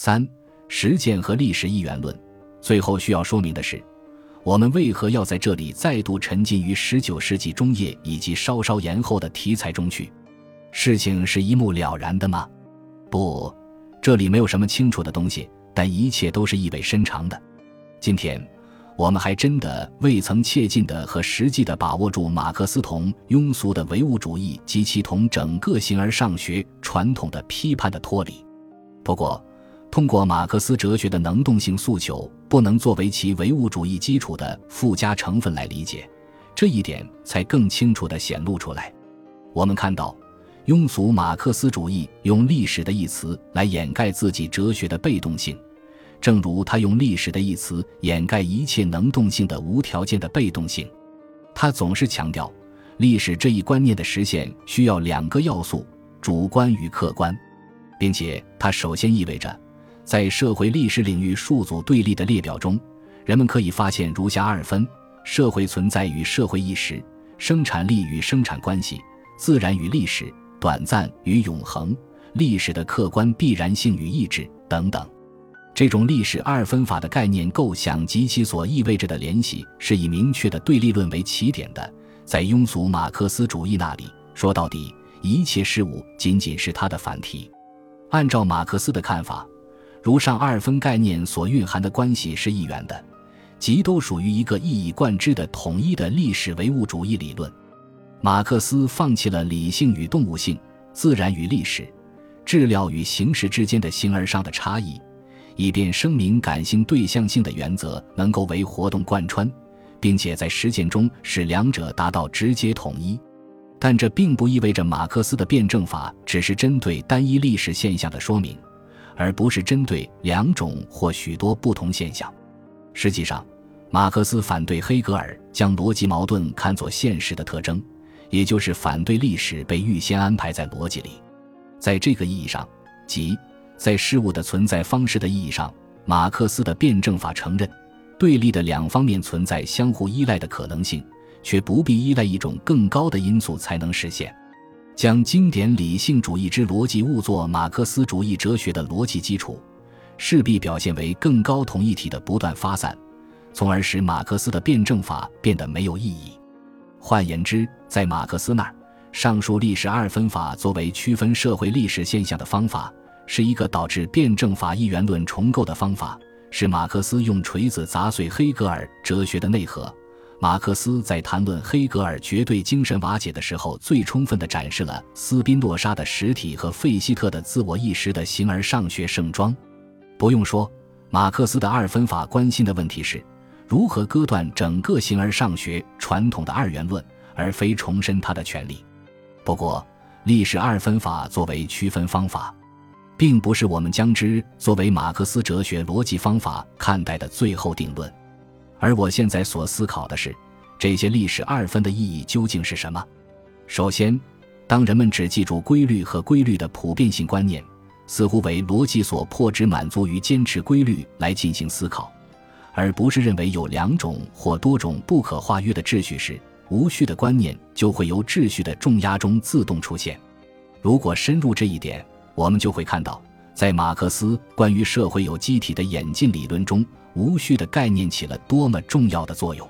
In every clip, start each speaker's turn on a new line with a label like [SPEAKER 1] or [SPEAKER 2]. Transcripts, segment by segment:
[SPEAKER 1] 三、实践和历史一元论。最后需要说明的是，我们为何要在这里再度沉浸于十九世纪中叶以及稍稍延后的题材中去？事情是一目了然的吗？不，这里没有什么清楚的东西，但一切都是意味深长的。今天，我们还真的未曾切近的和实际的把握住马克思同庸俗的唯物主义及其同整个形而上学传统的批判的脱离。不过，通过马克思哲学的能动性诉求不能作为其唯物主义基础的附加成分来理解，这一点才更清楚地显露出来。我们看到，庸俗马克思主义用“历史”的一词来掩盖自己哲学的被动性，正如他用“历史”的一词掩盖一切能动性的无条件的被动性。他总是强调，历史这一观念的实现需要两个要素：主观与客观。并且，它首先意味着，在社会历史领域数组对立的列表中，人们可以发现如下二分：社会存在与社会意识、生产力与生产关系、自然与历史、短暂与永恒、历史的客观必然性与意志等等。这种历史二分法的概念构想及其所意味着的联系，是以明确的对立论为起点的。在庸俗马克思主义那里，说到底，一切事物仅仅是它的反题。按照马克思的看法，如上二分概念所蕴含的关系是一元的，即都属于一个一以贯之的统一的历史唯物主义理论。马克思放弃了理性与动物性、自然与历史、质料与形式之间的形而上的差异，以便声明感性对象性的原则能够为活动贯穿，并且在实践中使两者达到直接统一。但这并不意味着马克思的辩证法只是针对单一历史现象的说明，而不是针对两种或许多不同现象。实际上，马克思反对黑格尔将逻辑矛盾看作现实的特征，也就是反对历史被预先安排在逻辑里。在这个意义上，即在事物的存在方式的意义上，马克思的辩证法承认对立的两方面存在相互依赖的可能性。却不必依赖一种更高的因素才能实现。将经典理性主义之逻辑误作马克思主义哲学的逻辑基础，势必表现为更高同一体的不断发散，从而使马克思的辩证法变得没有意义。换言之，在马克思那儿，上述历史二分法作为区分社会历史现象的方法，是一个导致辩证法一元论重构的方法，是马克思用锤子砸碎黑格尔哲学的内核。马克思在谈论黑格尔绝对精神瓦解的时候，最充分地展示了斯宾诺莎的实体和费希特的自我意识的形而上学盛装。不用说，马克思的二分法关心的问题是如何割断整个形而上学传统的二元论，而非重申它的权利。不过，历史二分法作为区分方法，并不是我们将之作为马克思哲学逻辑方法看待的最后定论。而我现在所思考的是，这些历史二分的意义究竟是什么？首先，当人们只记住规律和规律的普遍性观念，似乎为逻辑所迫，只满足于坚持规律来进行思考，而不是认为有两种或多种不可化约的秩序时，无序的观念就会由秩序的重压中自动出现。如果深入这一点，我们就会看到。在马克思关于社会有机体的演进理论中，无序的概念起了多么重要的作用！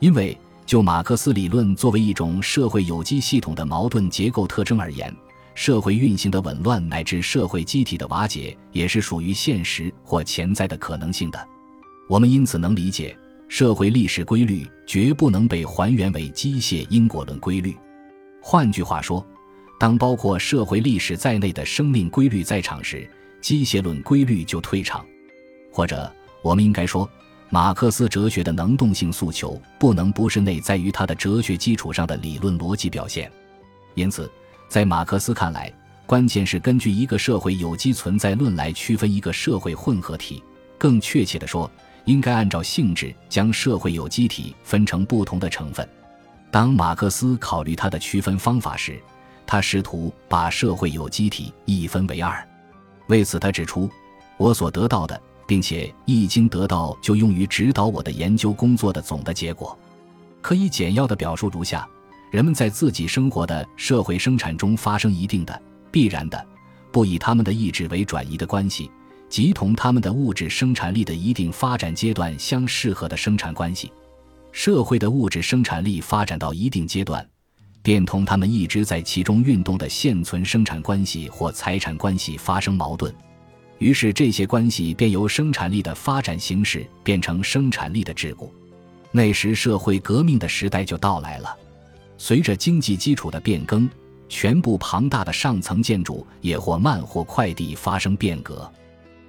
[SPEAKER 1] 因为就马克思理论作为一种社会有机系统的矛盾结构特征而言，社会运行的紊乱乃至社会机体的瓦解，也是属于现实或潜在的可能性的。我们因此能理解，社会历史规律绝不能被还原为机械因果论规律。换句话说。当包括社会历史在内的生命规律在场时，机械论规律就退场。或者，我们应该说，马克思哲学的能动性诉求不能不是内在于他的哲学基础上的理论逻辑表现。因此，在马克思看来，关键是根据一个社会有机存在论来区分一个社会混合体。更确切地说，应该按照性质将社会有机体分成不同的成分。当马克思考虑他的区分方法时，他试图把社会有机体一分为二，为此他指出，我所得到的，并且一经得到就用于指导我的研究工作的总的结果，可以简要的表述如下：人们在自己生活的社会生产中发生一定的必然的，不以他们的意志为转移的关系，即同他们的物质生产力的一定发展阶段相适合的生产关系。社会的物质生产力发展到一定阶段，便同他们一直在其中运动的现存生产关系或财产关系发生矛盾，于是这些关系便由生产力的发展形式变成生产力的桎梏。那时，社会革命的时代就到来了。随着经济基础的变更，全部庞大的上层建筑也或慢或快地发生变革。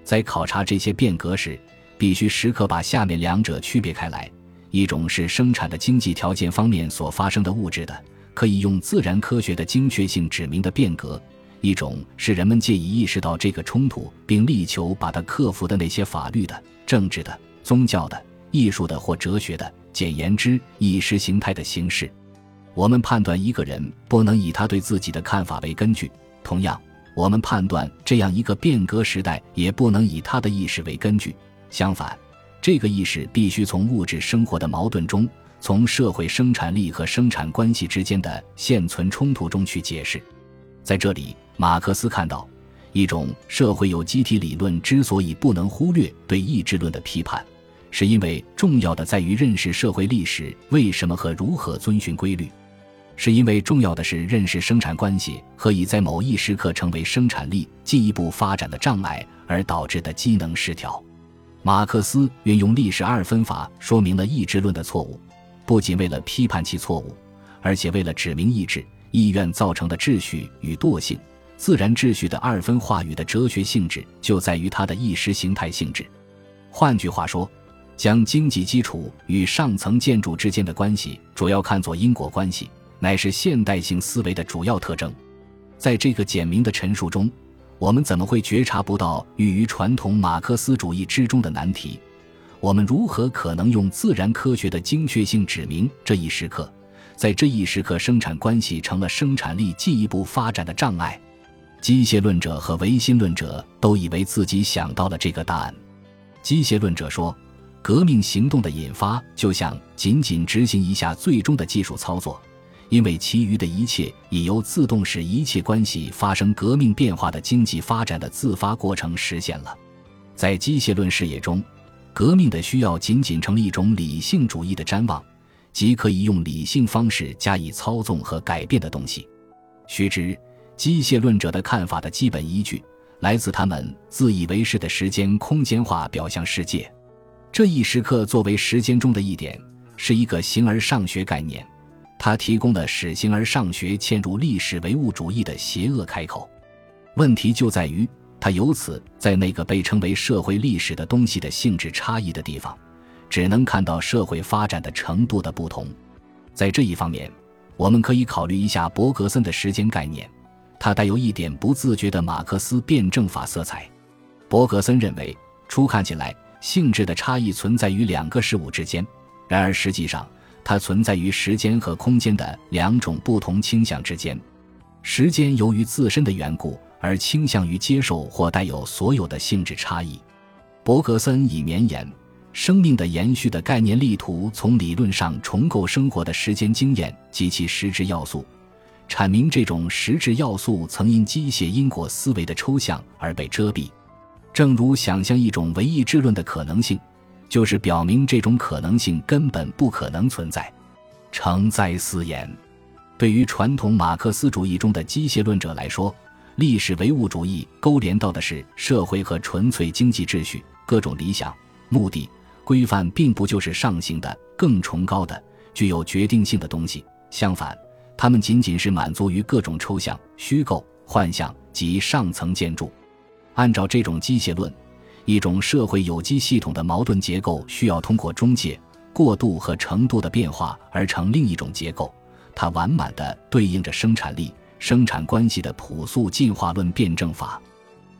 [SPEAKER 1] 在考察这些变革时，必须时刻把下面两者区别开来。一种是生产的经济条件方面所发生的物质的，可以用自然科学的精确性指明的变革；一种是人们借以意识到这个冲突并力求把它克服的那些法律的、政治的、宗教的、艺术的或哲学的，简言之，意识形态的形式。我们判断一个人不能以他对自己的看法为根据，同样，我们判断这样一个变革时代也不能以他的意识为根据。相反。这个意识必须从物质生活的矛盾中，从社会生产力和生产关系之间的现存冲突中去解释。在这里，马克思看到一种社会有机体理论之所以不能忽略对意志论的批判，是因为重要的在于认识社会历史为什么和如何遵循规律，是因为重要的是认识生产关系和已在某一时刻成为生产力进一步发展的障碍而导致的机能失调。马克思运用历史二分法说明了意志论的错误，不仅为了批判其错误，而且为了指明意志、意愿造成的秩序与惰性、自然秩序的二分话语的哲学性质就在于它的意识形态性质。换句话说，将经济基础与上层建筑之间的关系主要看作因果关系，乃是现代性思维的主要特征。在这个简明的陈述中。我们怎么会觉察不到寓于传统马克思主义之中的难题？我们如何可能用自然科学的精确性指明这一时刻，在这一时刻生产关系成了生产力进一步发展的障碍？机械论者和唯心论者都以为自己想到了这个答案。机械论者说，革命行动的引发就像仅仅执行一下最终的技术操作。因为其余的一切已由自动使一切关系发生革命变化的经济发展的自发过程实现了，在机械论视野中，革命的需要仅仅成了一种理性主义的瞻望，即可以用理性方式加以操纵和改变的东西。须知，机械论者的看法的基本依据来自他们自以为是的时间空间化表象世界。这一时刻作为时间中的一点，是一个形而上学概念。它提供了使形而上学嵌入历史唯物主义的邪恶开口，问题就在于他由此在那个被称为社会历史的东西的性质差异的地方，只能看到社会发展的程度的不同。在这一方面，我们可以考虑一下伯格森的时间概念，它带有一点不自觉的马克思辩证法色彩。伯格森认为，初看起来性质的差异存在于两个事物之间，然而实际上。它存在于时间和空间的两种不同倾向之间，时间由于自身的缘故而倾向于接受或带有所有的性质差异。伯格森以绵延生命的延续的概念，力图从理论上重构生活的时间经验及其实质要素，阐明这种实质要素曾因机械因果思维的抽象而被遮蔽，正如想象一种唯意志论的可能性。就是表明这种可能性根本不可能存在。诚在思言，对于传统马克思主义中的机械论者来说，历史唯物主义勾连到的是社会和纯粹经济秩序、各种理想、目的、规范，并不就是上行的、更崇高的、具有决定性的东西。相反，他们仅仅是满足于各种抽象、虚构、幻象及上层建筑。按照这种机械论。一种社会有机系统的矛盾结构需要通过中介、过渡和程度的变化而成另一种结构，它完满的对应着生产力、生产关系的朴素进化论辩证法。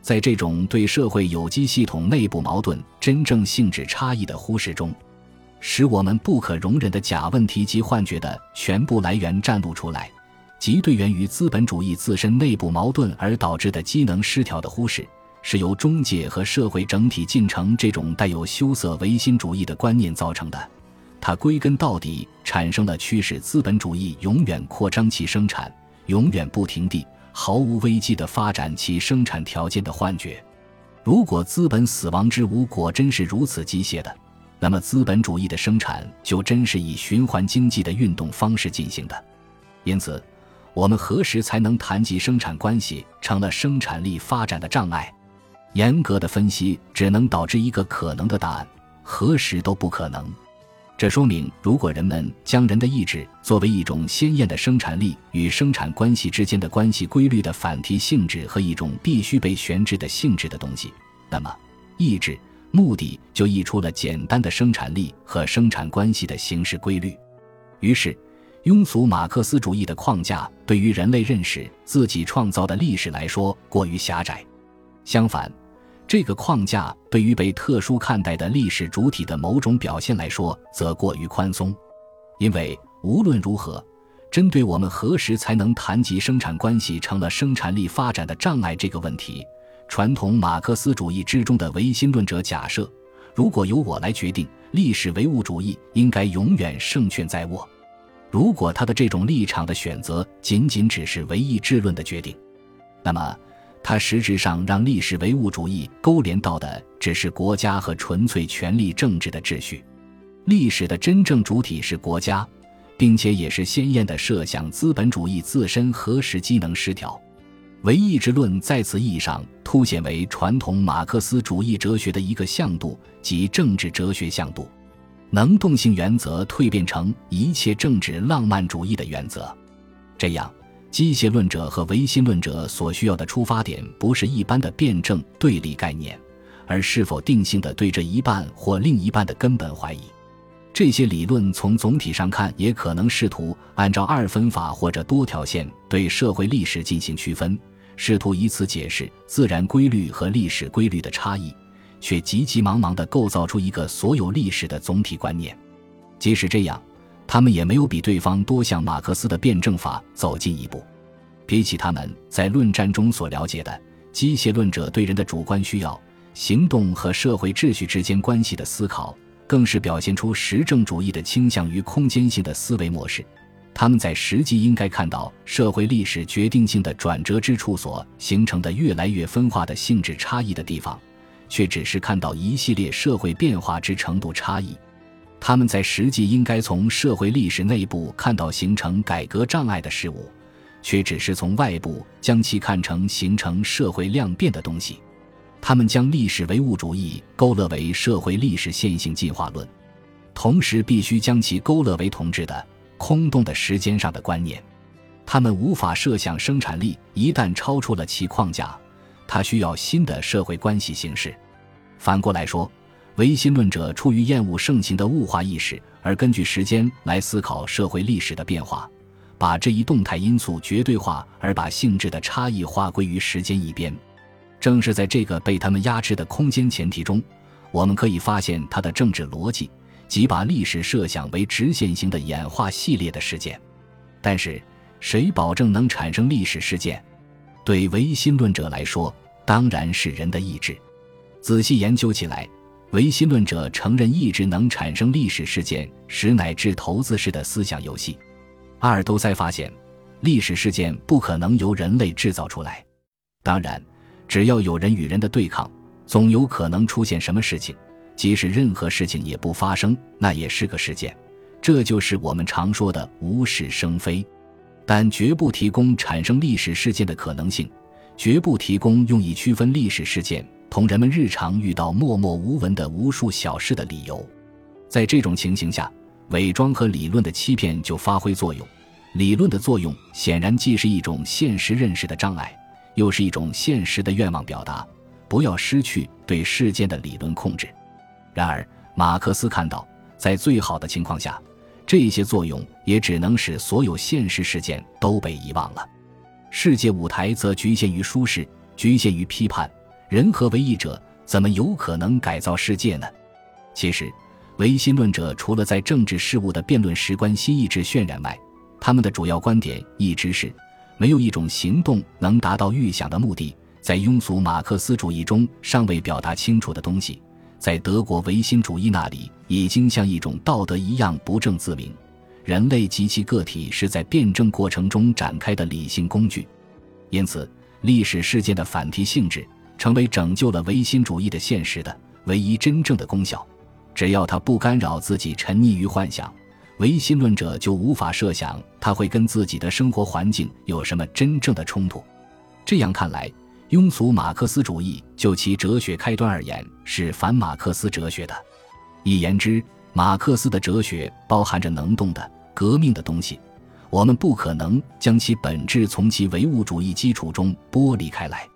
[SPEAKER 1] 在这种对社会有机系统内部矛盾真正性质差异的忽视中，使我们不可容忍的假问题及幻觉的全部来源展露出来，即对源于资本主义自身内部矛盾而导致的机能失调的忽视。是由中介和社会整体进程这种带有羞涩唯心主义的观念造成的，它归根到底产生了驱使资本主义永远扩张其生产、永远不停地、毫无危机地发展其生产条件的幻觉。如果资本死亡之舞果真是如此机械的，那么资本主义的生产就真是以循环经济的运动方式进行的。因此，我们何时才能谈及生产关系成了生产力发展的障碍？严格的分析只能导致一个可能的答案：何时都不可能。这说明，如果人们将人的意志作为一种鲜艳的生产力与生产关系之间的关系规律的反提性质和一种必须被悬置的性质的东西，那么意志目的就溢出了简单的生产力和生产关系的形式规律。于是，庸俗马克思主义的框架对于人类认识自己创造的历史来说过于狭窄。相反，这个框架对于被特殊看待的历史主体的某种表现来说，则过于宽松，因为无论如何，针对我们何时才能谈及生产关系成了生产力发展的障碍这个问题，传统马克思主义之中的唯心论者假设：如果由我来决定，历史唯物主义应该永远胜券在握。如果他的这种立场的选择仅仅只是唯意志论的决定，那么。它实质上让历史唯物主义勾连到的只是国家和纯粹权力政治的秩序，历史的真正主体是国家，并且也是鲜艳的设想资本主义自身何时机能失调。唯意志论在此意义上凸显为传统马克思主义哲学的一个向度，即政治哲学向度，能动性原则蜕变成一切政治浪漫主义的原则，这样。机械论者和唯心论者所需要的出发点，不是一般的辩证对立概念，而是否定性的对这一半或另一半的根本怀疑。这些理论从总体上看，也可能试图按照二分法或者多条线对社会历史进行区分，试图以此解释自然规律和历史规律的差异，却急急忙忙地构造出一个所有历史的总体观念。即使这样。他们也没有比对方多向马克思的辩证法走近一步。比起他们在论战中所了解的机械论者对人的主观需要、行动和社会秩序之间关系的思考，更是表现出实证主义的倾向于空间性的思维模式。他们在实际应该看到社会历史决定性的转折之处所形成的越来越分化的性质差异的地方，却只是看到一系列社会变化之程度差异。他们在实际应该从社会历史内部看到形成改革障碍的事物，却只是从外部将其看成形成社会量变的东西。他们将历史唯物主义勾勒为社会历史线性进化论，同时必须将其勾勒为同质的、空洞的时间上的观念。他们无法设想生产力一旦超出了其框架，它需要新的社会关系形式。反过来说。唯心论者出于厌恶盛行的物化意识，而根据时间来思考社会历史的变化，把这一动态因素绝对化，而把性质的差异化归于时间一边。正是在这个被他们压制的空间前提中，我们可以发现它的政治逻辑，即把历史设想为直线型的演化系列的事件。但是，谁保证能产生历史事件？对唯心论者来说，当然是人的意志。仔细研究起来。唯心论者承认意志能产生历史事件，实乃至投资式的思想游戏。阿尔都塞发现，历史事件不可能由人类制造出来。当然，只要有人与人的对抗，总有可能出现什么事情。即使任何事情也不发生，那也是个事件。这就是我们常说的无事生非。但绝不提供产生历史事件的可能性，绝不提供用以区分历史事件。同人们日常遇到默默无闻的无数小事的理由，在这种情形下，伪装和理论的欺骗就发挥作用。理论的作用显然既是一种现实认识的障碍，又是一种现实的愿望表达。不要失去对事件的理论控制。然而，马克思看到，在最好的情况下，这些作用也只能使所有现实事件都被遗忘了。世界舞台则局限于舒适，局限于批判。人和唯意者怎么有可能改造世界呢？其实，唯心论者除了在政治事务的辩论时关心意志渲染外，他们的主要观点一直是：没有一种行动能达到预想的目的。在庸俗马克思主义中尚未表达清楚的东西，在德国唯心主义那里已经像一种道德一样不证自明。人类及其个体是在辩证过程中展开的理性工具，因此，历史事件的反题性质。成为拯救了唯心主义的现实的唯一真正的功效。只要他不干扰自己沉溺于幻想，唯心论者就无法设想他会跟自己的生活环境有什么真正的冲突。这样看来，庸俗马克思主义就其哲学开端而言是反马克思哲学的。一言之，马克思的哲学包含着能动的、革命的东西，我们不可能将其本质从其唯物主义基础中剥离开来。